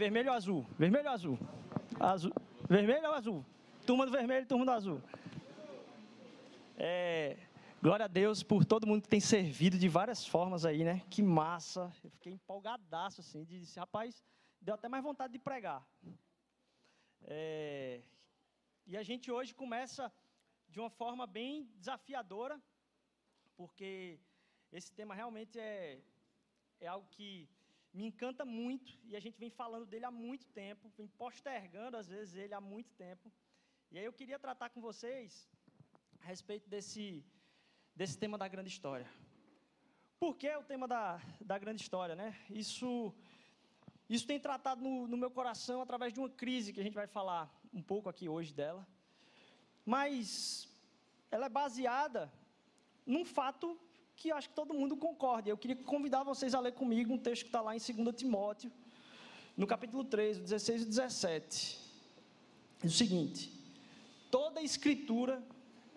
Vermelho ou azul? Vermelho ou azul? Azul. Vermelho ou azul? Turma do vermelho, turma do azul. É, glória a Deus por todo mundo que tem servido de várias formas aí, né? Que massa. Eu fiquei empolgadaço, assim, de disse, rapaz, deu até mais vontade de pregar. É, e a gente hoje começa de uma forma bem desafiadora, porque esse tema realmente é, é algo que me encanta muito e a gente vem falando dele há muito tempo, vem postergando às vezes ele há muito tempo. E aí eu queria tratar com vocês a respeito desse, desse tema da grande história. Por que o tema da, da grande história, né? Isso, isso tem tratado no, no meu coração através de uma crise que a gente vai falar um pouco aqui hoje dela. Mas ela é baseada num fato que acho que todo mundo concorda. Eu queria convidar vocês a ler comigo um texto que está lá em 2 Timóteo, no capítulo 3, 16 e 17. Diz o seguinte: Toda a escritura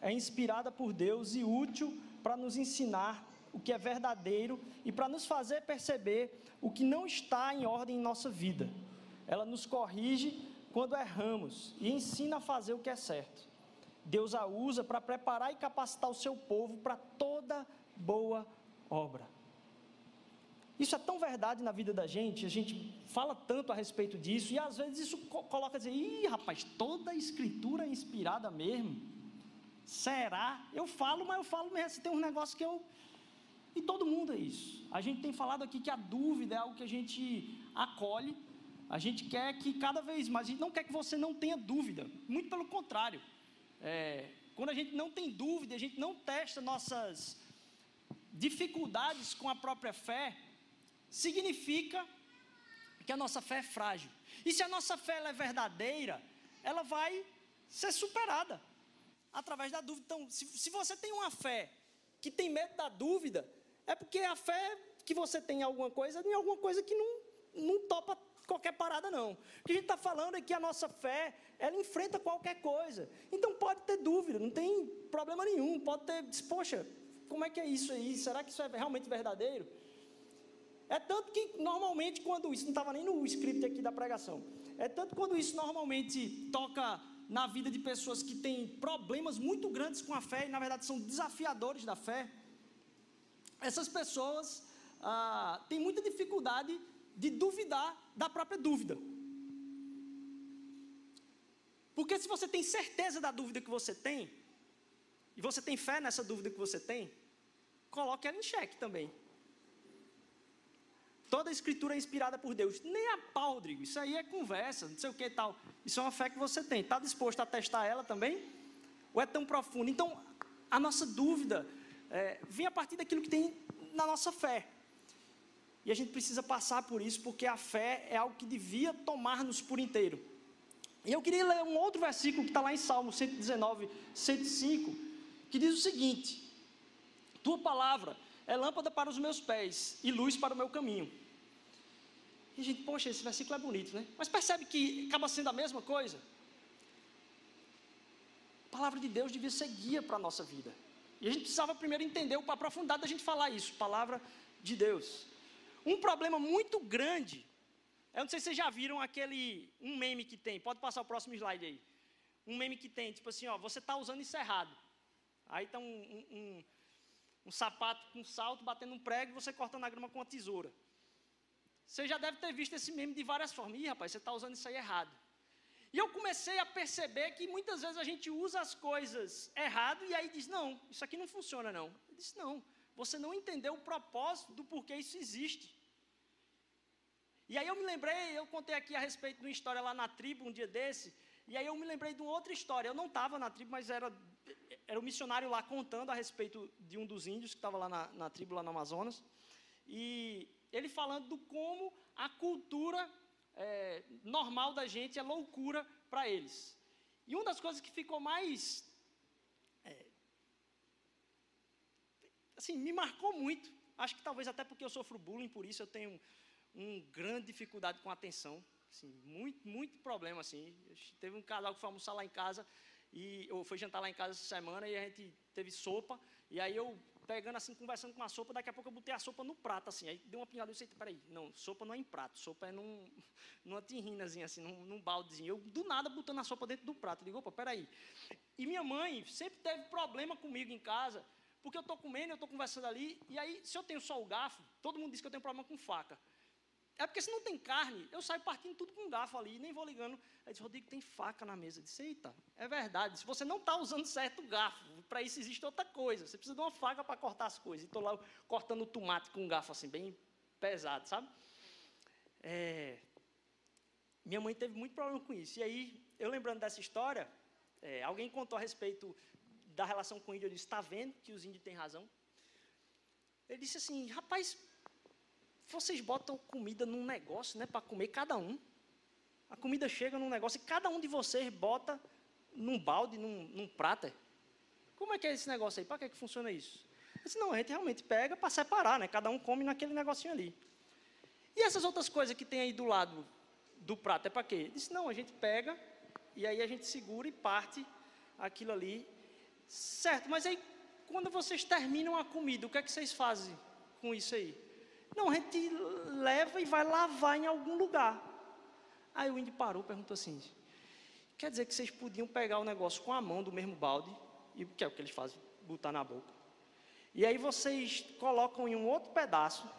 é inspirada por Deus e útil para nos ensinar o que é verdadeiro e para nos fazer perceber o que não está em ordem em nossa vida. Ela nos corrige quando erramos e ensina a fazer o que é certo. Deus a usa para preparar e capacitar o seu povo para toda boa obra. Isso é tão verdade na vida da gente, a gente fala tanto a respeito disso, e às vezes isso coloca dizer, ih, rapaz, toda a escritura é inspirada mesmo. Será? Eu falo, mas eu falo mesmo, tem um negócio que eu. E todo mundo é isso. A gente tem falado aqui que a dúvida é algo que a gente acolhe, a gente quer que cada vez mais, a gente não quer que você não tenha dúvida, muito pelo contrário. É, quando a gente não tem dúvida, a gente não testa nossas dificuldades com a própria fé, significa que a nossa fé é frágil. E se a nossa fé é verdadeira, ela vai ser superada através da dúvida. Então, se, se você tem uma fé que tem medo da dúvida, é porque a fé que você tem em alguma coisa, em alguma coisa que não, não topa qualquer parada, não. O que a gente está falando é que a nossa fé, ela enfrenta qualquer coisa. Então pode ter dúvida, não tem problema nenhum. Pode ter, poxa, como é que é isso aí? Será que isso é realmente verdadeiro? É tanto que normalmente quando isso não estava nem no script aqui da pregação. É tanto quando isso normalmente toca na vida de pessoas que têm problemas muito grandes com a fé e na verdade são desafiadores da fé. Essas pessoas ah, têm muita dificuldade de duvidar da própria dúvida. Porque se você tem certeza da dúvida que você tem, e você tem fé nessa dúvida que você tem, coloque ela em xeque também. Toda a escritura é inspirada por Deus. Nem a pau, Rodrigo. Isso aí é conversa, não sei o que e tal. Isso é uma fé que você tem. Está disposto a testar ela também? Ou é tão profunda? Então, a nossa dúvida é, vem a partir daquilo que tem na nossa fé. E a gente precisa passar por isso, porque a fé é algo que devia tomar-nos por inteiro. E eu queria ler um outro versículo que está lá em Salmo 119, 105, que diz o seguinte: Tua palavra é lâmpada para os meus pés e luz para o meu caminho. E a gente, poxa, esse versículo é bonito, né? Mas percebe que acaba sendo a mesma coisa? A palavra de Deus devia ser guia para a nossa vida. E a gente precisava primeiro entender a profundidade da gente falar isso, palavra de Deus. Um problema muito grande, eu não sei se vocês já viram aquele, um meme que tem, pode passar o próximo slide aí. Um meme que tem, tipo assim, ó, você está usando isso errado. Aí está um, um, um, um, sapato com salto batendo um prego e você cortando a grama com uma tesoura. Você já deve ter visto esse meme de várias formas. Ih, rapaz, você está usando isso aí errado. E eu comecei a perceber que muitas vezes a gente usa as coisas errado e aí diz: não, isso aqui não funciona, não. Eu disse: não, você não entendeu o propósito do porquê isso existe. E aí eu me lembrei, eu contei aqui a respeito de uma história lá na tribo um dia desse, e aí eu me lembrei de uma outra história. Eu não estava na tribo, mas era, era um missionário lá contando a respeito de um dos índios que estava lá na, na tribo, lá no Amazonas. E ele falando do como a cultura é, normal da gente é loucura para eles. E uma das coisas que ficou mais. É, assim, me marcou muito. Acho que talvez até porque eu sofro bullying, por isso eu tenho uma grande dificuldade com atenção. Assim, muito, muito problema, assim. Teve um casal que foi almoçar lá em casa, e, ou foi jantar lá em casa essa semana, e a gente teve sopa, e aí eu pegando assim, conversando com a sopa, daqui a pouco eu botei a sopa no prato, assim, aí deu uma pinhada, eu disse, peraí, não, sopa não é em prato, sopa é num, numa tirrinazinha, assim, num, num baldezinho, eu do nada botando a sopa dentro do prato, eu digo, opa, peraí, e minha mãe sempre teve problema comigo em casa, porque eu estou comendo, eu estou conversando ali, e aí, se eu tenho só o garfo, todo mundo diz que eu tenho problema com faca, é porque se não tem carne, eu saio partindo tudo com garfo ali, nem vou ligando. Aí diz, Rodrigo, tem faca na mesa. Eu disse, eita, é verdade. Se você não está usando certo o garfo, para isso existe outra coisa. Você precisa de uma faca para cortar as coisas. E estou lá cortando o tomate com um garfo assim, bem pesado, sabe? É, minha mãe teve muito problema com isso. E aí, eu lembrando dessa história, é, alguém contou a respeito da relação com o índio. Eu disse, está vendo que os índios têm razão? Ele disse assim, rapaz, vocês botam comida num negócio, né, para comer cada um. A comida chega num negócio e cada um de vocês bota num balde, num, num prato. Como é que é esse negócio aí? Para que, é que funciona isso? Disse, não, a gente realmente pega para separar, né? Cada um come naquele negocinho ali. E essas outras coisas que tem aí do lado do prato, é para quê? Eu disse, não, a gente pega e aí a gente segura e parte aquilo ali. Certo, mas aí quando vocês terminam a comida, o que é que vocês fazem com isso aí? Não, a gente leva e vai lavar em algum lugar. Aí o índio parou e perguntou assim: quer dizer que vocês podiam pegar o negócio com a mão do mesmo balde, e que é o que eles fazem, botar na boca. E aí vocês colocam em um outro pedaço,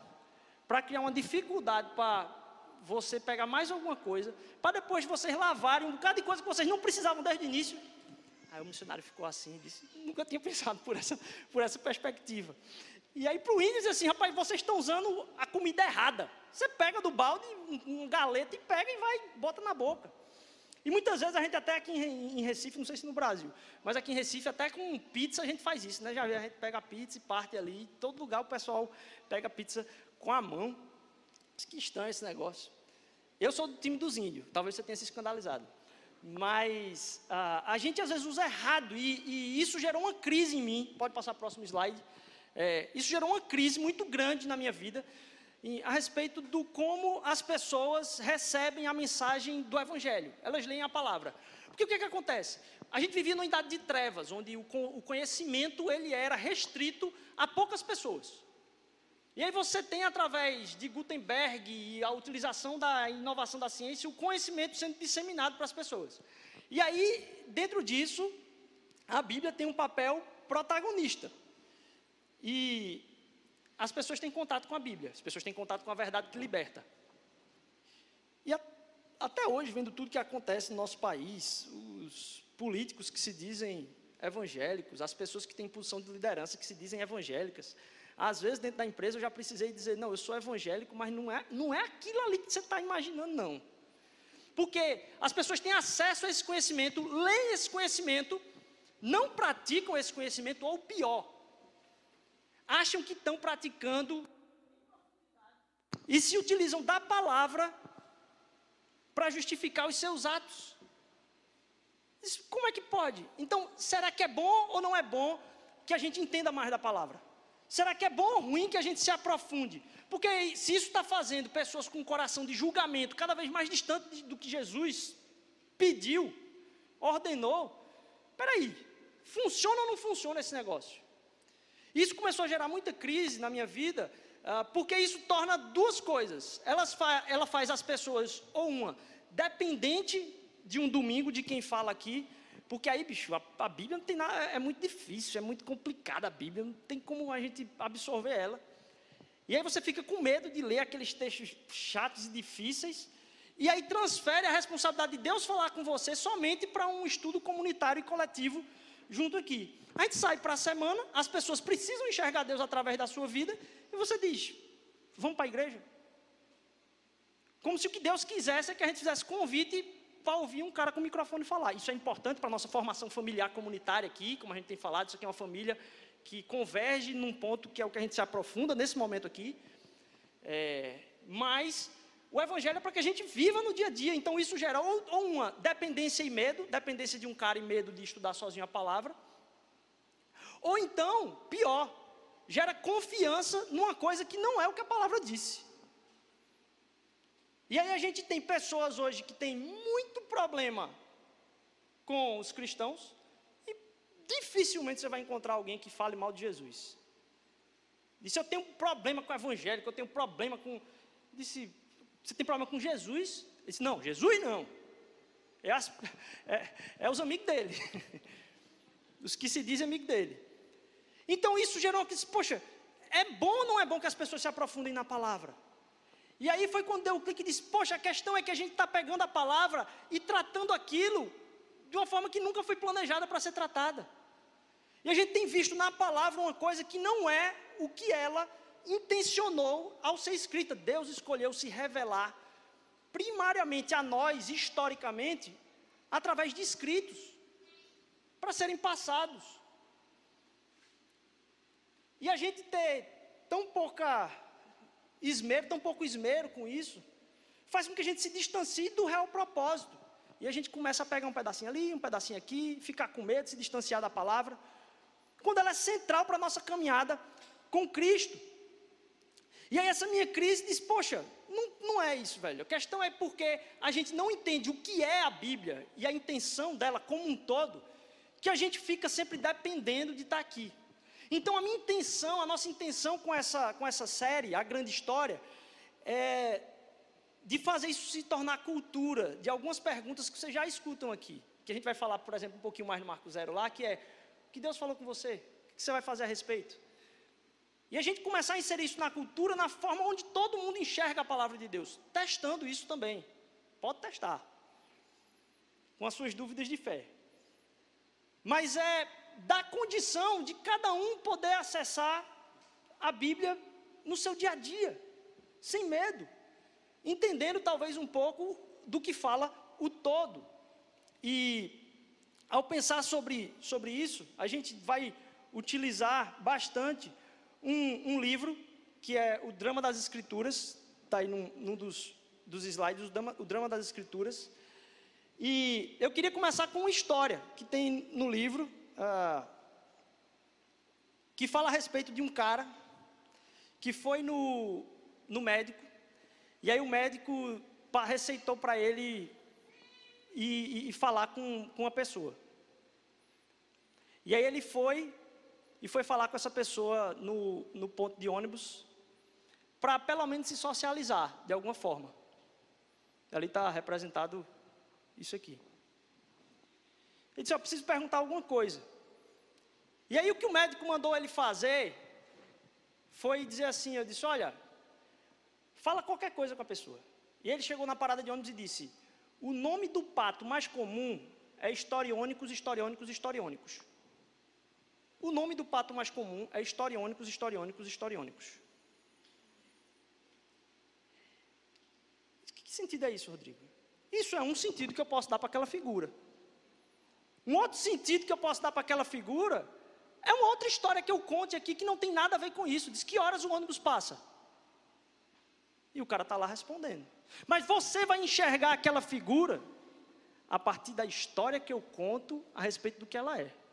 para criar uma dificuldade para você pegar mais alguma coisa, para depois vocês lavarem um bocado de coisa que vocês não precisavam desde o início. Aí o missionário ficou assim e disse: nunca tinha pensado por essa, por essa perspectiva. E aí para o índio diz assim, rapaz, vocês estão usando a comida errada. Você pega do balde um, um galeta e pega e vai, bota na boca. E muitas vezes a gente até aqui em Recife, não sei se no Brasil, mas aqui em Recife até com pizza a gente faz isso, né? Já a gente pega a pizza e parte ali, todo lugar o pessoal pega a pizza com a mão. Que estranho esse negócio. Eu sou do time dos índios, talvez você tenha se escandalizado. Mas ah, a gente às vezes usa errado e, e isso gerou uma crise em mim. Pode passar o próximo slide é, isso gerou uma crise muito grande na minha vida a respeito do como as pessoas recebem a mensagem do Evangelho. Elas leem a palavra. Porque o que, que acontece? A gente vivia numa idade de trevas, onde o, o conhecimento ele era restrito a poucas pessoas. E aí você tem, através de Gutenberg e a utilização da inovação da ciência, o conhecimento sendo disseminado para as pessoas. E aí, dentro disso, a Bíblia tem um papel protagonista. E as pessoas têm contato com a Bíblia, as pessoas têm contato com a verdade que liberta. E a, até hoje, vendo tudo que acontece no nosso país, os políticos que se dizem evangélicos, as pessoas que têm posição de liderança que se dizem evangélicas, às vezes dentro da empresa eu já precisei dizer, não, eu sou evangélico, mas não é, não é aquilo ali que você está imaginando, não. Porque as pessoas têm acesso a esse conhecimento, leem esse conhecimento, não praticam esse conhecimento, ou pior, acham que estão praticando e se utilizam da palavra para justificar os seus atos. Como é que pode? Então, será que é bom ou não é bom que a gente entenda mais da palavra? Será que é bom ou ruim que a gente se aprofunde? Porque se isso está fazendo pessoas com um coração de julgamento cada vez mais distante do que Jesus pediu, ordenou, peraí, funciona ou não funciona esse negócio? Isso começou a gerar muita crise na minha vida, uh, porque isso torna duas coisas. Ela faz as pessoas, ou uma, dependente de um domingo de quem fala aqui, porque aí, bicho, a, a Bíblia não tem nada, é muito difícil, é muito complicada a Bíblia, não tem como a gente absorver ela. E aí você fica com medo de ler aqueles textos chatos e difíceis, e aí transfere a responsabilidade de Deus falar com você somente para um estudo comunitário e coletivo junto aqui. A gente sai para a semana, as pessoas precisam enxergar Deus através da sua vida, e você diz: vamos para a igreja? Como se o que Deus quisesse é que a gente fizesse convite para ouvir um cara com o microfone falar. Isso é importante para a nossa formação familiar comunitária aqui, como a gente tem falado, isso aqui é uma família que converge num ponto que é o que a gente se aprofunda nesse momento aqui. É, mas o evangelho é para que a gente viva no dia a dia. Então isso gera ou, ou uma dependência e medo, dependência de um cara e medo de estudar sozinho a palavra, ou então, pior, gera confiança numa coisa que não é o que a palavra disse. E aí a gente tem pessoas hoje que têm muito problema com os cristãos e dificilmente você vai encontrar alguém que fale mal de Jesus. Disse: Eu tenho um problema com o evangélico, eu tenho um problema com. Disse: Você tem problema com Jesus? Ele disse: Não, Jesus não. É, as, é, é os amigos dele. os que se dizem amigos dele. Então isso gerou uma disse, poxa, é bom ou não é bom que as pessoas se aprofundem na palavra? E aí foi quando deu o clique e disse, poxa, a questão é que a gente está pegando a palavra e tratando aquilo de uma forma que nunca foi planejada para ser tratada. E a gente tem visto na palavra uma coisa que não é o que ela intencionou ao ser escrita. Deus escolheu se revelar primariamente a nós, historicamente, através de escritos, para serem passados. E a gente ter tão pouca esmero, tão pouco esmero com isso, faz com que a gente se distancie do real propósito. E a gente começa a pegar um pedacinho ali, um pedacinho aqui, ficar com medo, se distanciar da palavra, quando ela é central para a nossa caminhada com Cristo. E aí essa minha crise diz, poxa, não, não é isso, velho. A questão é porque a gente não entende o que é a Bíblia e a intenção dela como um todo, que a gente fica sempre dependendo de estar aqui. Então a minha intenção, a nossa intenção com essa, com essa série, a grande história, é de fazer isso se tornar cultura de algumas perguntas que vocês já escutam aqui. Que a gente vai falar, por exemplo, um pouquinho mais no Marco Zero lá, que é o que Deus falou com você? O que você vai fazer a respeito? E a gente começar a inserir isso na cultura, na forma onde todo mundo enxerga a palavra de Deus, testando isso também. Pode testar. Com as suas dúvidas de fé. Mas é da condição de cada um poder acessar a Bíblia no seu dia a dia, sem medo entendendo talvez um pouco do que fala o todo. E ao pensar sobre, sobre isso, a gente vai utilizar bastante um, um livro que é o Drama das Escrituras, está aí num, num, dos, dos slides, o drama, o drama das Escrituras. E eu queria começar com uma história que tem no livro, ah, que fala a respeito de um cara que foi no, no médico e aí o médico receitou para ele e, e, falar com, com uma pessoa. E aí ele foi e foi falar com essa pessoa no, no ponto de ônibus para pelo menos se socializar de alguma forma. Ali está representado isso aqui. Ele disse: Eu preciso perguntar alguma coisa. E aí o que o médico mandou ele fazer foi dizer assim: Eu disse, olha, Fala qualquer coisa com a pessoa. E ele chegou na parada de ônibus e disse: O nome do pato mais comum é historiônicos, historiônicos, historiônicos. O nome do pato mais comum é historiônicos, historiônicos, historiônicos. Que sentido é isso, Rodrigo? Isso é um sentido que eu posso dar para aquela figura. Um outro sentido que eu posso dar para aquela figura é uma outra história que eu conte aqui que não tem nada a ver com isso. Diz que horas o ônibus passa. E o cara está lá respondendo. Mas você vai enxergar aquela figura a partir da história que eu conto a respeito do que ela é.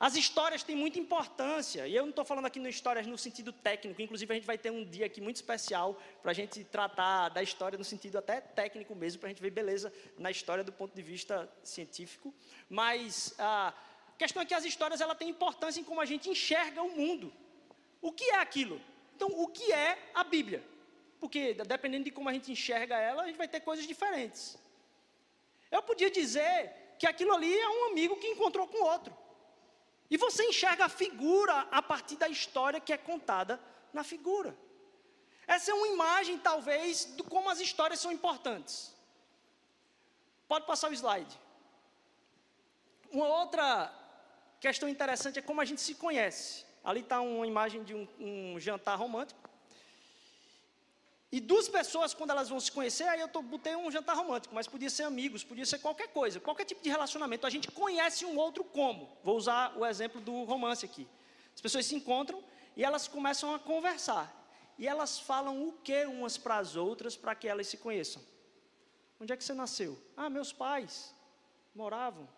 As histórias têm muita importância, e eu não estou falando aqui de histórias no sentido técnico, inclusive a gente vai ter um dia aqui muito especial para a gente tratar da história no sentido até técnico mesmo, para a gente ver beleza na história do ponto de vista científico. Mas a questão é que as histórias ela têm importância em como a gente enxerga o mundo. O que é aquilo? Então, o que é a Bíblia? Porque dependendo de como a gente enxerga ela, a gente vai ter coisas diferentes. Eu podia dizer que aquilo ali é um amigo que encontrou com outro. E você enxerga a figura a partir da história que é contada na figura. Essa é uma imagem, talvez, de como as histórias são importantes. Pode passar o slide. Uma outra questão interessante é como a gente se conhece. Ali está uma imagem de um, um, jantar romântico. E duas pessoas, quando elas vão se conhecer, aí eu tô, botei um jantar romântico, mas podia ser amigos, podia ser qualquer coisa, qualquer tipo de relacionamento. A gente conhece um outro como. Vou usar o exemplo do romance aqui. As pessoas se encontram e elas começam a conversar. E elas falam o que umas para as outras para que elas se conheçam. Onde é que você nasceu? Ah, meus pais moravam.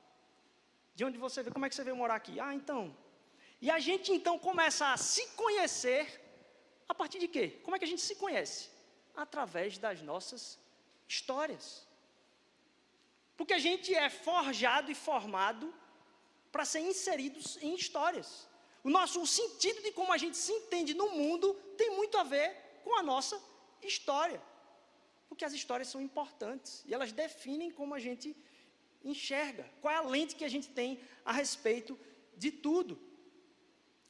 De onde você veio? Como é que você veio morar aqui? Ah, então, e a gente então começa a se conhecer a partir de quê? Como é que a gente se conhece? Através das nossas histórias. Porque a gente é forjado e formado para ser inseridos em histórias. O nosso o sentido de como a gente se entende no mundo tem muito a ver com a nossa história. Porque as histórias são importantes e elas definem como a gente enxerga, qual é a lente que a gente tem a respeito de tudo.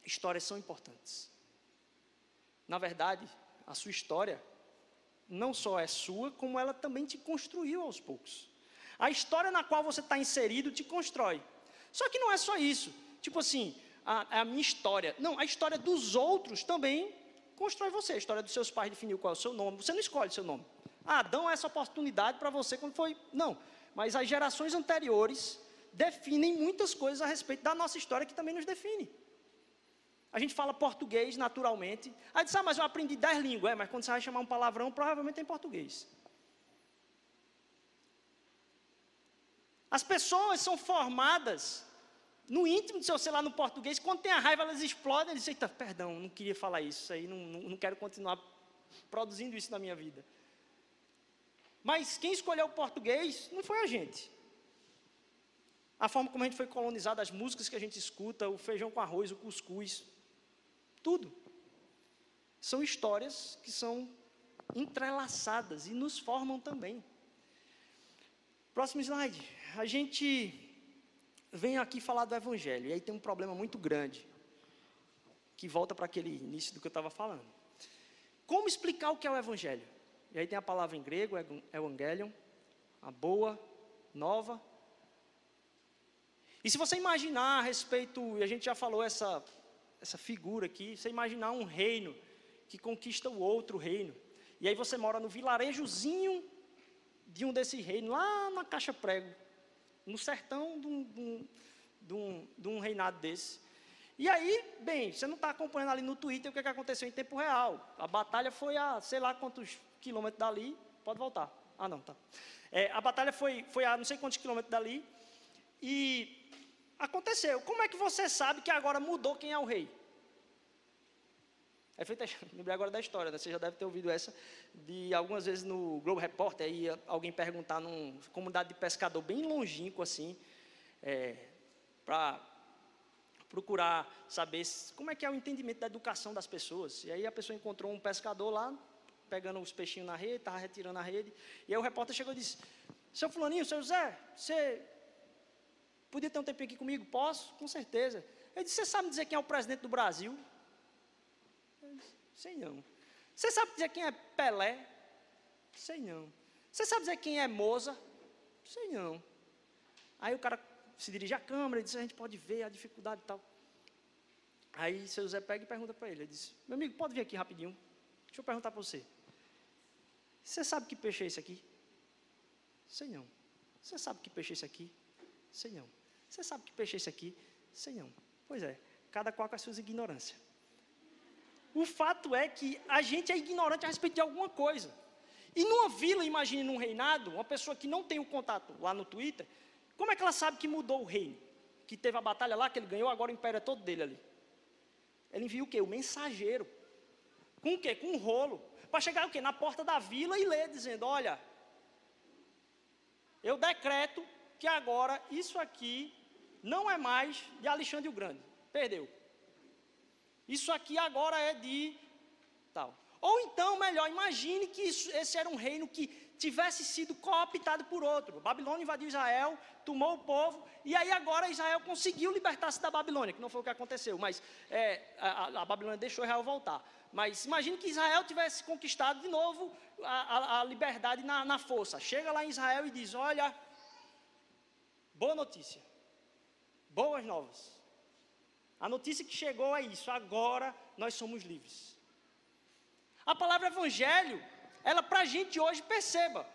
Histórias são importantes. Na verdade, a sua história não só é sua, como ela também te construiu aos poucos. A história na qual você está inserido te constrói. Só que não é só isso. Tipo assim, a, a, minha história. Não, a história dos outros também constrói você. A história dos seus pais definiu qual é o seu nome. Você não escolhe seu nome. Ah, dão essa oportunidade para você quando foi. Não. Mas as gerações anteriores definem muitas coisas a respeito da nossa história que também nos define. A gente fala português naturalmente. Aí diz, ah, mas eu aprendi dez línguas. É, mas quando você vai chamar um palavrão, provavelmente é em português. As pessoas são formadas no íntimo do seu celular no português. Quando tem a raiva, elas explodem. Eles dizem, perdão, não queria falar isso. isso aí não, não, não quero continuar produzindo isso na minha vida. Mas quem escolheu o português não foi a gente. A forma como a gente foi colonizado, as músicas que a gente escuta, o feijão com arroz, o cuscuz, tudo. São histórias que são entrelaçadas e nos formam também. Próximo slide. A gente vem aqui falar do Evangelho, e aí tem um problema muito grande, que volta para aquele início do que eu estava falando. Como explicar o que é o Evangelho? E aí tem a palavra em grego, Evangelion, a boa, nova. E se você imaginar a respeito, e a gente já falou essa essa figura aqui, você imaginar um reino que conquista o outro reino. E aí você mora no vilarejozinho de um desses reinos, lá na Caixa Prego, no sertão de um, de um, de um, de um reinado desse. E aí, bem, você não está acompanhando ali no Twitter o que, é que aconteceu em tempo real. A batalha foi a sei lá quantos quilômetros dali. Pode voltar. Ah, não, tá. É, a batalha foi, foi a não sei quantos quilômetros dali. E Aconteceu. Como é que você sabe que agora mudou quem é o rei? É feita, lembrei agora da história, né? você já deve ter ouvido essa, de algumas vezes no Globo Repórter, aí alguém perguntar numa comunidade de pescador bem longínquo assim, é, para procurar saber como é que é o entendimento da educação das pessoas. E aí a pessoa encontrou um pescador lá, pegando os peixinhos na rede, estava retirando a rede, e aí o repórter chegou e disse, seu fulaninho, seu José, você Podia ter um tempinho aqui comigo? Posso? Com certeza. Ele disse: Você sabe dizer quem é o presidente do Brasil? Disse, Sei não. Você sabe dizer quem é Pelé? Sei não. Você sabe dizer quem é Moza? Sei não. Aí o cara se dirige à câmera e diz: A gente pode ver a dificuldade e tal. Aí seu José pega e pergunta para ele: Ele diz: Meu amigo, pode vir aqui rapidinho? Deixa eu perguntar para você. Você sabe que peixe é esse aqui? Sei não. Você sabe que peixe é esse aqui? Sei não. Você sabe que peixe é esse aqui? Sei não. Pois é, cada qual com as suas ignorâncias. O fato é que a gente é ignorante a respeito de alguma coisa. E numa vila, imagine num reinado, uma pessoa que não tem o contato lá no Twitter, como é que ela sabe que mudou o reino? Que teve a batalha lá, que ele ganhou, agora o império é todo dele ali. Ele envia o quê? O mensageiro. Com o quê? Com um rolo. Para chegar o quê? Na porta da vila e ler, dizendo, olha, eu decreto que agora isso aqui não é mais de Alexandre o Grande. Perdeu. Isso aqui agora é de tal. Ou então, melhor, imagine que isso, esse era um reino que tivesse sido cooptado por outro. A Babilônia invadiu Israel, tomou o povo, e aí agora Israel conseguiu libertar-se da Babilônia, que não foi o que aconteceu, mas é, a, a, Babilônia deixou Israel voltar. Mas imagine que Israel tivesse conquistado de novo a, a liberdade na, na força. Chega lá em Israel e diz: Olha, boa notícia boas novas. A notícia que chegou é isso: agora nós somos livres. A palavra evangelho, ela para a gente hoje, perceba,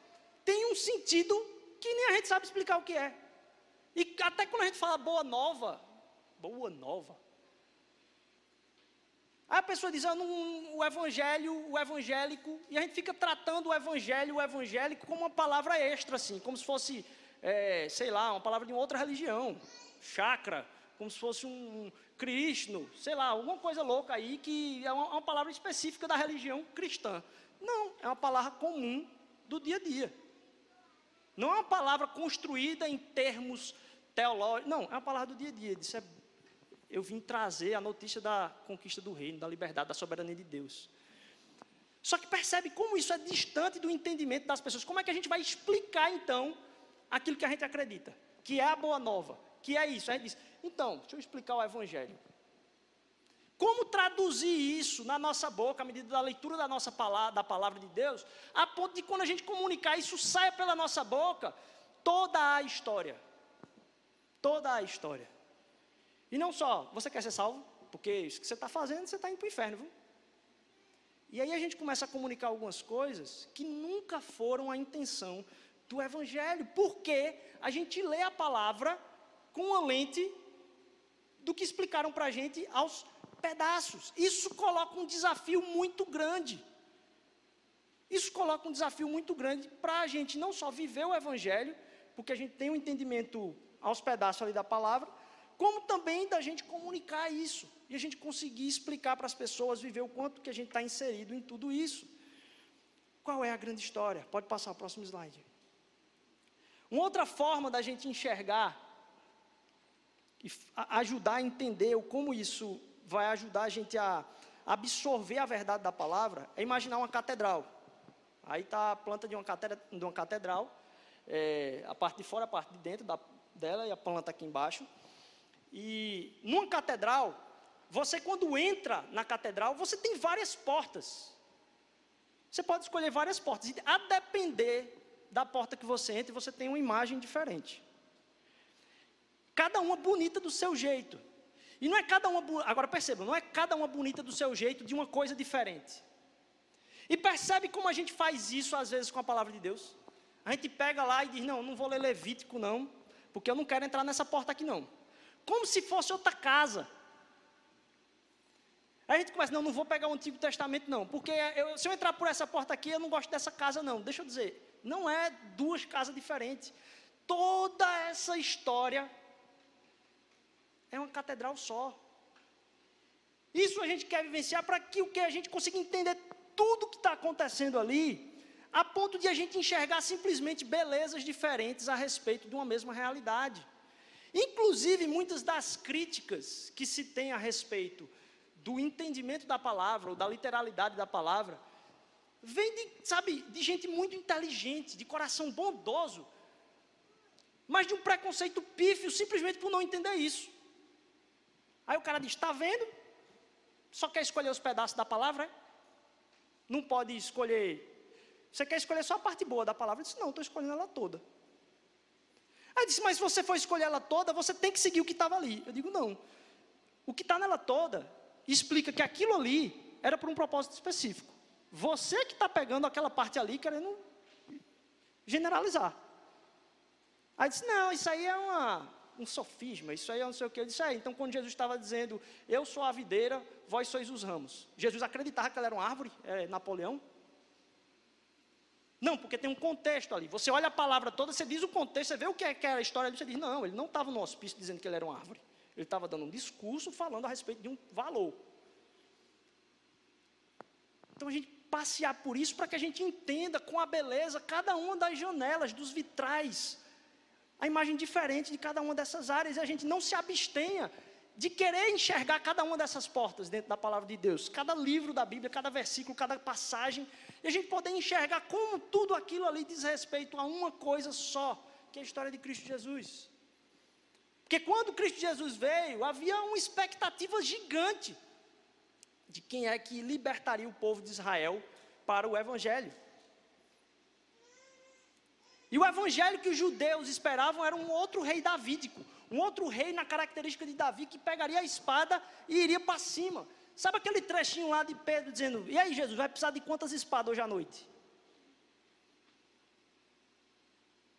tem um sentido que nem a gente sabe explicar o que é. E até quando a gente fala boa nova, boa nova. Aí a pessoa diz, ah, não, o evangelho, o evangélico, e a gente fica tratando o evangelho, o evangélico, como uma palavra extra, assim, como se fosse, é, sei lá, uma palavra de uma outra religião chakra, como se fosse um Krishna, sei lá, alguma coisa louca aí que é uma, uma palavra específica da religião cristã. Não, é uma palavra comum do dia a dia. Não é uma palavra construída em termos teológicos. Não, é uma palavra do dia a dia. Isso é eu vim trazer a notícia da conquista do reino, da liberdade, da soberania de Deus. Só que percebe como isso é distante do entendimento das pessoas. Como é que a gente vai explicar, então, aquilo que a gente acredita? Que é a boa nova, que é isso. A gente diz, então, deixa eu explicar o Evangelho. Como traduzir isso na nossa boca, à medida da leitura da nossa palavra, da palavra de Deus, a ponto de quando a gente comunicar isso saia pela nossa boca toda a história. Toda a história. E não só, você quer ser salvo? Porque isso que você está fazendo, você está indo para o inferno, viu? E aí a gente começa a comunicar algumas coisas que nunca foram a intenção do Evangelho, porque a gente lê a palavra com uma lente do que explicaram para a gente aos pedaços. Isso coloca um desafio muito grande. Isso coloca um desafio muito grande para a gente não só viver o Evangelho, porque a gente tem um entendimento aos pedaços ali da palavra, como também da gente comunicar isso e a gente conseguir explicar para as pessoas, viver o quanto que a gente está inserido em tudo isso. Qual é a grande história? Pode passar o próximo slide. Uma outra forma da gente enxergar e ajudar a entender como isso vai ajudar a gente a absorver a verdade da palavra é imaginar uma catedral. Aí está a planta de uma, catedra, de uma catedral, é, a parte de fora, a parte de dentro da, dela e a planta aqui embaixo. E numa catedral, você quando entra na catedral, você tem várias portas. Você pode escolher várias portas. E a depender da porta que você entra, você tem uma imagem diferente. Cada uma bonita do seu jeito. E não é cada uma, agora perceba, não é cada uma bonita do seu jeito, de uma coisa diferente. E percebe como a gente faz isso às vezes com a palavra de Deus? A gente pega lá e diz: Não, não vou ler Levítico, não, porque eu não quero entrar nessa porta aqui, não. Como se fosse outra casa. A gente começa: Não, não vou pegar o Antigo Testamento, não, porque eu, se eu entrar por essa porta aqui, eu não gosto dessa casa, não. Deixa eu dizer: não é duas casas diferentes. Toda essa história é uma catedral só. Isso a gente quer vivenciar para que o que a gente consiga entender tudo que está acontecendo ali, a ponto de a gente enxergar simplesmente belezas diferentes a respeito de uma mesma realidade. Inclusive, muitas das críticas que se tem a respeito do entendimento da palavra, ou da literalidade da palavra, vem de, sabe, de gente muito inteligente, de coração bondoso, mas de um preconceito pífio simplesmente por não entender isso. Aí o cara diz: está vendo? Só quer escolher os pedaços da palavra? É? Não pode escolher. Você quer escolher só a parte boa da palavra? Eu disse: não, estou escolhendo ela toda. Aí disse: mas se você for escolher ela toda, você tem que seguir o que estava ali. Eu digo: não. O que está nela toda explica que aquilo ali era por um propósito específico. Você que está pegando aquela parte ali querendo generalizar. Aí disse: não, isso aí é uma um sofisma, isso aí é não sei o que. Eu disse, é, então quando Jesus estava dizendo, eu sou a videira, vós sois os ramos. Jesus acreditava que ela era uma árvore, é, Napoleão? Não, porque tem um contexto ali. Você olha a palavra toda, você diz o contexto, você vê o que é, que é a história ali, você diz, não, ele não estava no hospício dizendo que ele era uma árvore. Ele estava dando um discurso falando a respeito de um valor. Então a gente passear por isso para que a gente entenda com a beleza cada uma das janelas, dos vitrais, a imagem diferente de cada uma dessas áreas e a gente não se abstenha de querer enxergar cada uma dessas portas dentro da palavra de Deus, cada livro da Bíblia, cada versículo, cada passagem, e a gente poder enxergar como tudo aquilo ali diz respeito a uma coisa só, que é a história de Cristo Jesus. Porque quando Cristo Jesus veio, havia uma expectativa gigante de quem é que libertaria o povo de Israel para o Evangelho. E o evangelho que os judeus esperavam era um outro rei davídico, um outro rei na característica de Davi que pegaria a espada e iria para cima. Sabe aquele trechinho lá de Pedro dizendo: E aí, Jesus, vai precisar de quantas espadas hoje à noite?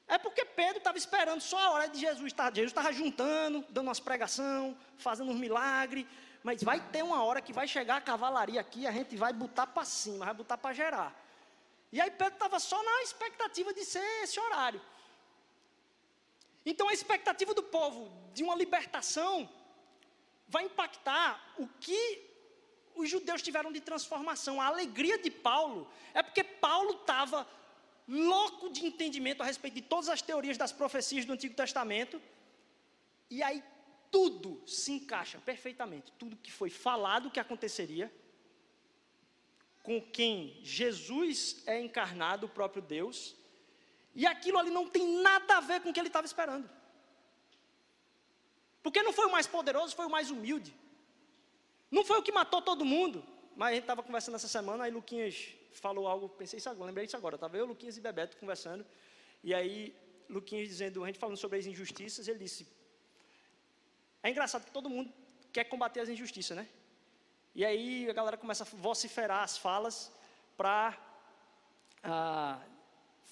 É porque Pedro estava esperando só a hora de Jesus. Tá, Jesus estava juntando, dando umas pregação, fazendo uns milagres. Mas vai ter uma hora que vai chegar a cavalaria aqui, a gente vai botar para cima, vai botar para gerar. E aí Pedro estava só na expectativa de ser esse horário. Então a expectativa do povo de uma libertação vai impactar o que os judeus tiveram de transformação. A alegria de Paulo é porque Paulo estava louco de entendimento a respeito de todas as teorias das profecias do Antigo Testamento. E aí tudo se encaixa perfeitamente. Tudo que foi falado que aconteceria, com quem Jesus é encarnado, o próprio Deus, e aquilo ali não tem nada a ver com o que ele estava esperando. Porque não foi o mais poderoso, foi o mais humilde. Não foi o que matou todo mundo. Mas a gente estava conversando essa semana, aí Luquinhas falou algo, pensei isso agora, lembrei isso agora. Estava eu, Luquinhas e Bebeto conversando. E aí, Luquinhas dizendo, a gente falando sobre as injustiças, ele disse: É engraçado que todo mundo quer combater as injustiças, né? E aí a galera começa a vociferar as falas para ah,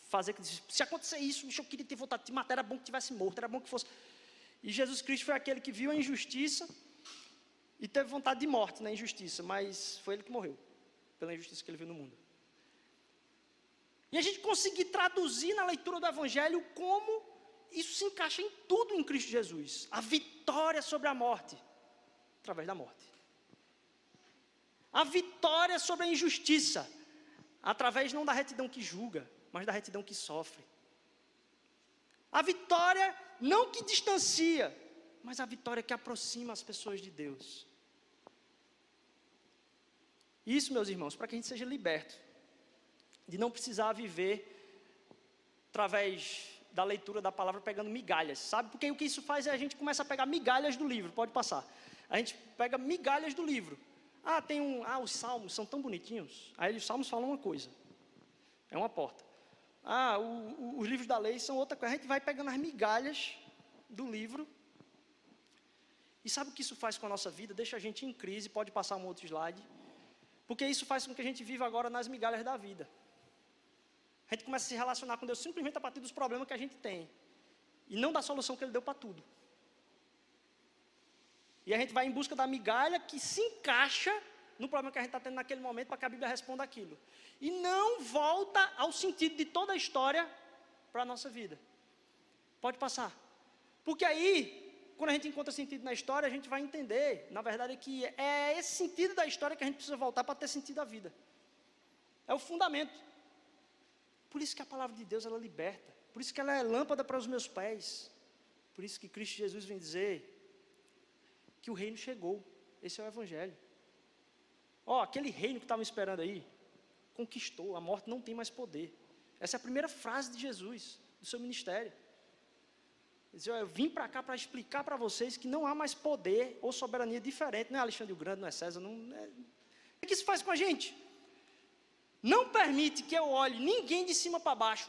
fazer que se acontecer isso, eu queria ter vontade de matar, era bom que tivesse morto, era bom que fosse. E Jesus Cristo foi aquele que viu a injustiça e teve vontade de morte na injustiça, mas foi ele que morreu pela injustiça que ele viu no mundo. E a gente conseguir traduzir na leitura do Evangelho como isso se encaixa em tudo em Cristo Jesus. A vitória sobre a morte, através da morte. A vitória sobre a injustiça, através não da retidão que julga, mas da retidão que sofre. A vitória não que distancia, mas a vitória que aproxima as pessoas de Deus. Isso, meus irmãos, para que a gente seja liberto de não precisar viver através da leitura da palavra pegando migalhas, sabe? Porque o que isso faz é a gente começa a pegar migalhas do livro, pode passar. A gente pega migalhas do livro. Ah, tem um, ah, os salmos são tão bonitinhos. Aí os salmos falam uma coisa. É uma porta. Ah, o, o, os livros da lei são outra coisa. A gente vai pegando as migalhas do livro. E sabe o que isso faz com a nossa vida? Deixa a gente em crise, pode passar um outro slide. Porque isso faz com que a gente viva agora nas migalhas da vida. A gente começa a se relacionar com Deus simplesmente a partir dos problemas que a gente tem. E não da solução que Ele deu para tudo. E a gente vai em busca da migalha que se encaixa no problema que a gente está tendo naquele momento para que a Bíblia responda aquilo. E não volta ao sentido de toda a história para a nossa vida. Pode passar. Porque aí, quando a gente encontra sentido na história, a gente vai entender, na verdade, que é esse sentido da história que a gente precisa voltar para ter sentido da vida. É o fundamento. Por isso que a palavra de Deus ela liberta. Por isso que ela é lâmpada para os meus pés. Por isso que Cristo Jesus vem dizer que o reino chegou. Esse é o evangelho. Ó, oh, aquele reino que estavam esperando aí, conquistou, a morte não tem mais poder. Essa é a primeira frase de Jesus, do seu ministério. Ele diz, eu vim para cá para explicar para vocês que não há mais poder ou soberania diferente, não é Alexandre o Grande, não é César, não é... O que isso faz com a gente? Não permite que eu olhe ninguém de cima para baixo,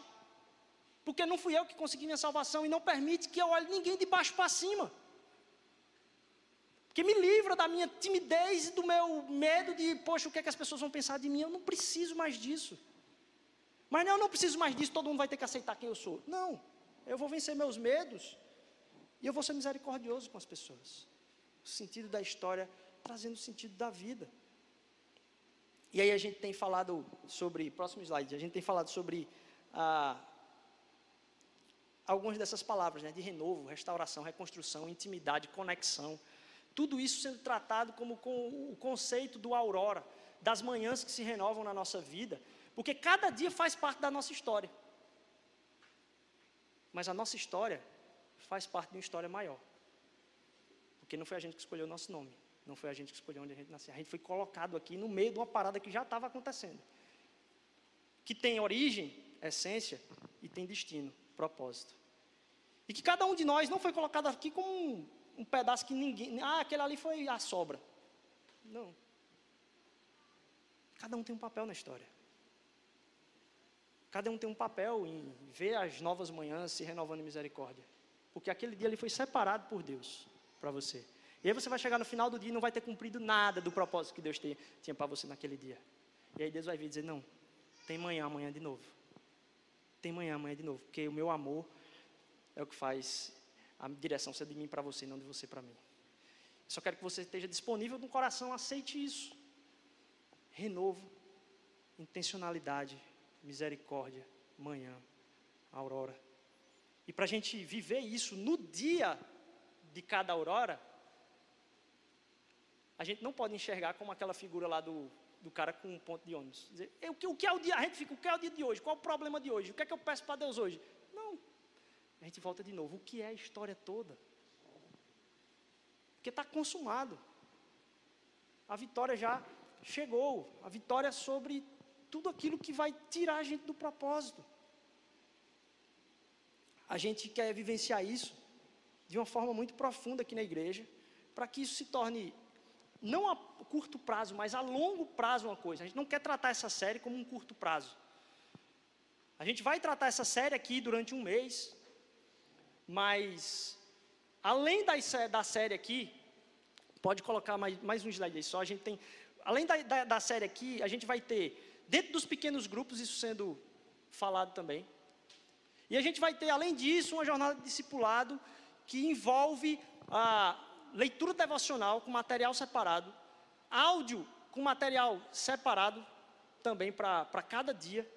porque não fui eu que consegui minha salvação, e não permite que eu olhe ninguém de baixo para cima que me livra da minha timidez e do meu medo de, poxa, o que é que as pessoas vão pensar de mim? Eu não preciso mais disso. Mas não, eu não preciso mais disso, todo mundo vai ter que aceitar quem eu sou. Não, eu vou vencer meus medos e eu vou ser misericordioso com as pessoas. O sentido da história trazendo o sentido da vida. E aí a gente tem falado sobre, próximo slide, a gente tem falado sobre ah, algumas dessas palavras, né, de renovo, restauração, reconstrução, intimidade, conexão. Tudo isso sendo tratado como com o conceito do aurora, das manhãs que se renovam na nossa vida, porque cada dia faz parte da nossa história. Mas a nossa história faz parte de uma história maior. Porque não foi a gente que escolheu o nosso nome, não foi a gente que escolheu onde a gente nasceu. A gente foi colocado aqui no meio de uma parada que já estava acontecendo. Que tem origem, essência e tem destino, propósito. E que cada um de nós não foi colocado aqui como um, pedaço que ninguém. Ah, aquele ali foi a sobra. Não. Cada um tem um papel na história. Cada um tem um papel em ver as novas manhãs se renovando em misericórdia. Porque aquele dia ele foi separado por Deus para você. E aí você vai chegar no final do dia e não vai ter cumprido nada do propósito que Deus tinha para você naquele dia. E aí Deus vai vir dizer: Não, tem manhã, amanhã de novo. Tem manhã, amanhã de novo. Porque o meu amor é o que faz a direção ser de mim para você, não de você para mim. Só quero que você esteja disponível no coração, aceite isso. Renovo, intencionalidade, misericórdia, manhã, aurora. E para a gente viver isso no dia de cada aurora, a gente não pode enxergar como aquela figura lá do, do cara com um ponto de ônibus. Dizer, o, que, o que é o dia? A gente fica, o que é o dia de hoje? Qual é o problema de hoje? O que é que eu peço para Deus hoje? A gente volta de novo. O que é a história toda? Porque está consumado. A vitória já chegou. A vitória sobre tudo aquilo que vai tirar a gente do propósito. A gente quer vivenciar isso de uma forma muito profunda aqui na igreja, para que isso se torne, não a curto prazo, mas a longo prazo uma coisa. A gente não quer tratar essa série como um curto prazo. A gente vai tratar essa série aqui durante um mês, mas além da, da série aqui, pode colocar mais, mais um slide aí só, a gente tem, além da, da, da série aqui, a gente vai ter, dentro dos pequenos grupos, isso sendo falado também, e a gente vai ter, além disso, uma jornada de discipulado que envolve a leitura devocional com material separado, áudio com material separado também para cada dia,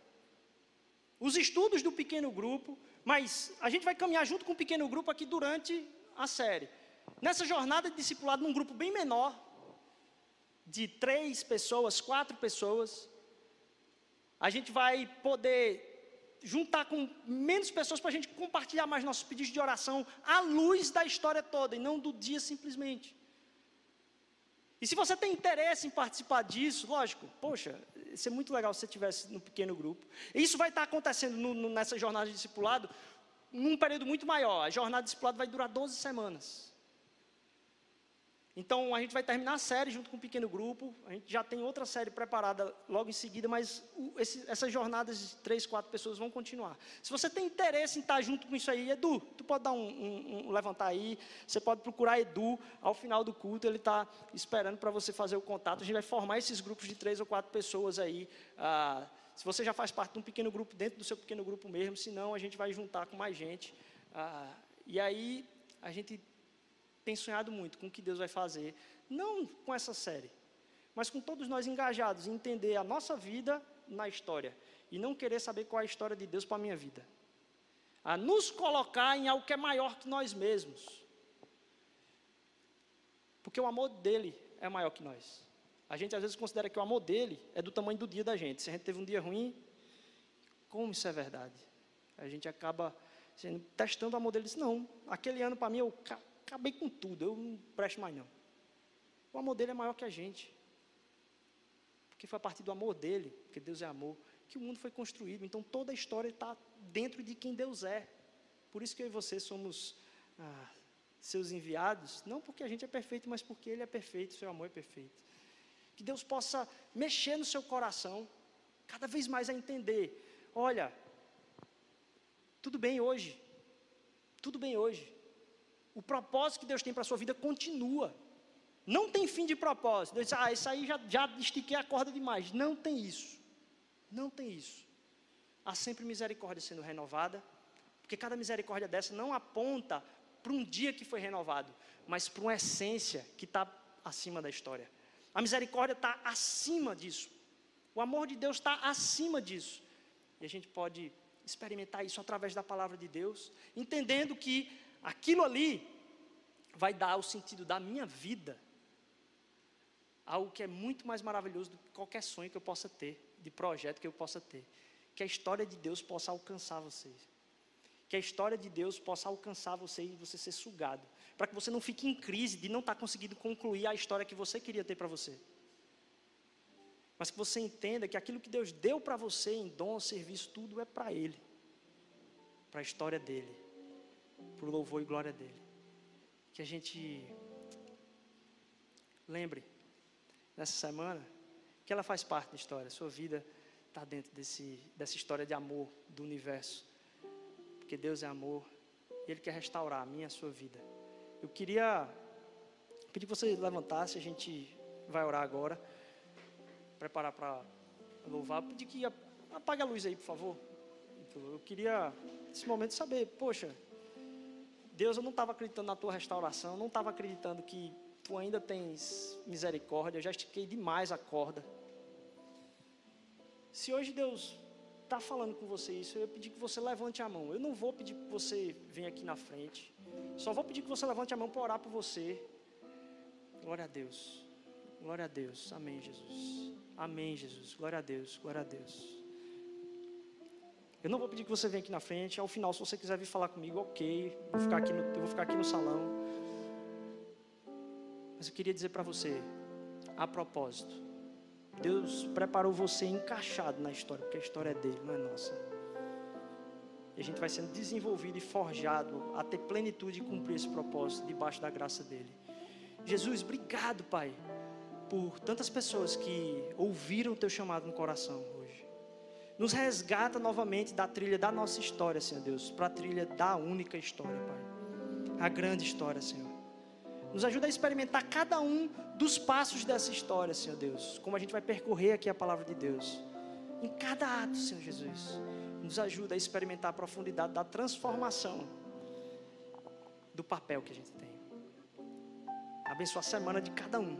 os estudos do pequeno grupo, mas a gente vai caminhar junto com o pequeno grupo aqui durante a série. Nessa jornada de discipulado num grupo bem menor, de três pessoas, quatro pessoas, a gente vai poder juntar com menos pessoas para a gente compartilhar mais nossos pedidos de oração à luz da história toda e não do dia simplesmente. E se você tem interesse em participar disso, lógico, poxa, seria muito legal se você estivesse no pequeno grupo. Isso vai estar acontecendo no, no, nessa jornada de discipulado num período muito maior. A jornada de discipulado vai durar 12 semanas. Então a gente vai terminar a série junto com um pequeno grupo. A gente já tem outra série preparada logo em seguida, mas o, esse, essas jornadas de três, quatro pessoas vão continuar. Se você tem interesse em estar junto com isso aí, Edu, tu pode dar um, um, um levantar aí. Você pode procurar Edu ao final do culto. Ele está esperando para você fazer o contato. A gente vai formar esses grupos de três ou quatro pessoas aí. Ah, se você já faz parte de um pequeno grupo dentro do seu pequeno grupo mesmo, se não a gente vai juntar com mais gente. Ah, e aí a gente tem sonhado muito com o que Deus vai fazer, não com essa série, mas com todos nós engajados em entender a nossa vida na história e não querer saber qual é a história de Deus para a minha vida. A nos colocar em algo que é maior que nós mesmos. Porque o amor dele é maior que nós. A gente às vezes considera que o amor dele é do tamanho do dia da gente. Se a gente teve um dia ruim, como isso é verdade? A gente acaba sendo, testando o amor dele. Diz, não, aquele ano para mim eu acabei com tudo, eu não presto mais não. O amor dele é maior que a gente. Porque foi a partir do amor dele, porque Deus é amor, que o mundo foi construído. Então toda a história está dentro de quem Deus é. Por isso que eu e você somos ah, seus enviados, não porque a gente é perfeito, mas porque Ele é perfeito, seu amor é perfeito. Que Deus possa mexer no seu coração, cada vez mais a entender: olha, tudo bem hoje, tudo bem hoje, o propósito que Deus tem para a sua vida continua. Não tem fim de propósito. Deus diz, ah, isso aí já, já estiquei a corda demais. Não tem isso. Não tem isso. Há sempre misericórdia sendo renovada, porque cada misericórdia dessa não aponta para um dia que foi renovado, mas para uma essência que está acima da história. A misericórdia está acima disso. O amor de Deus está acima disso. E a gente pode experimentar isso através da palavra de Deus, entendendo que aquilo ali vai dar o sentido da minha vida, algo que é muito mais maravilhoso do que qualquer sonho que eu possa ter, de projeto que eu possa ter. Que a história de Deus possa alcançar vocês. Que a história de Deus possa alcançar você e você ser sugado. Para que você não fique em crise de não estar tá conseguindo concluir a história que você queria ter para você. Mas que você entenda que aquilo que Deus deu para você em dom, serviço, tudo é para Ele. Para a história dele o louvor e glória dele. Que a gente lembre nessa semana que ela faz parte da história, sua vida está dentro desse, dessa história de amor do universo. Porque Deus é amor e Ele quer restaurar a minha e a sua vida. Eu queria pedir que você levantasse, a gente vai orar agora, preparar para louvar. Pedir que apague a luz aí, por favor. Eu queria, nesse momento, saber, poxa, Deus, eu não estava acreditando na tua restauração, não estava acreditando que tu ainda tens misericórdia, eu já estiquei demais a corda. Se hoje Deus está falando com você isso, eu ia pedir que você levante a mão. Eu não vou pedir que você venha aqui na frente, só vou pedir que você levante a mão para orar por você. Glória a Deus, glória a Deus, amém, Jesus, amém, Jesus, glória a Deus, glória a Deus. Eu não vou pedir que você venha aqui na frente. Ao final, se você quiser vir falar comigo, ok. Vou ficar aqui no, eu vou ficar aqui no salão. Mas eu queria dizer para você, a propósito, Deus preparou você encaixado na história, porque a história é dele, não é nossa. E a gente vai sendo desenvolvido e forjado a ter plenitude e cumprir esse propósito debaixo da graça dele. Jesus, obrigado, Pai, por tantas pessoas que ouviram o teu chamado no coração. Nos resgata novamente da trilha da nossa história, Senhor Deus, para a trilha da única história, Pai. A grande história, Senhor. Nos ajuda a experimentar cada um dos passos dessa história, Senhor Deus. Como a gente vai percorrer aqui a palavra de Deus. Em cada ato, Senhor Jesus. Nos ajuda a experimentar a profundidade da transformação do papel que a gente tem. Abençoa a semana de cada um.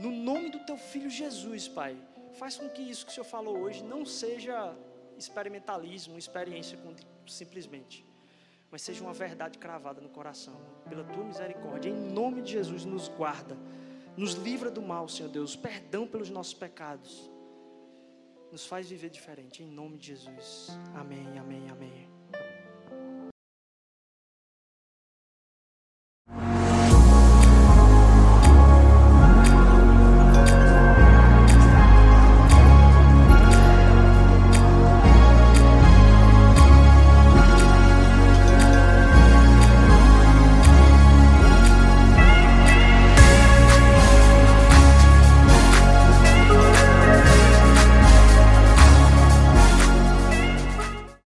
No nome do teu filho Jesus, Pai. Faz com que isso que o Senhor falou hoje não seja experimentalismo, experiência simplesmente mas seja uma verdade cravada no coração. Pela tua misericórdia, em nome de Jesus, nos guarda, nos livra do mal, Senhor Deus, perdão pelos nossos pecados. Nos faz viver diferente, em nome de Jesus. Amém, amém, amém.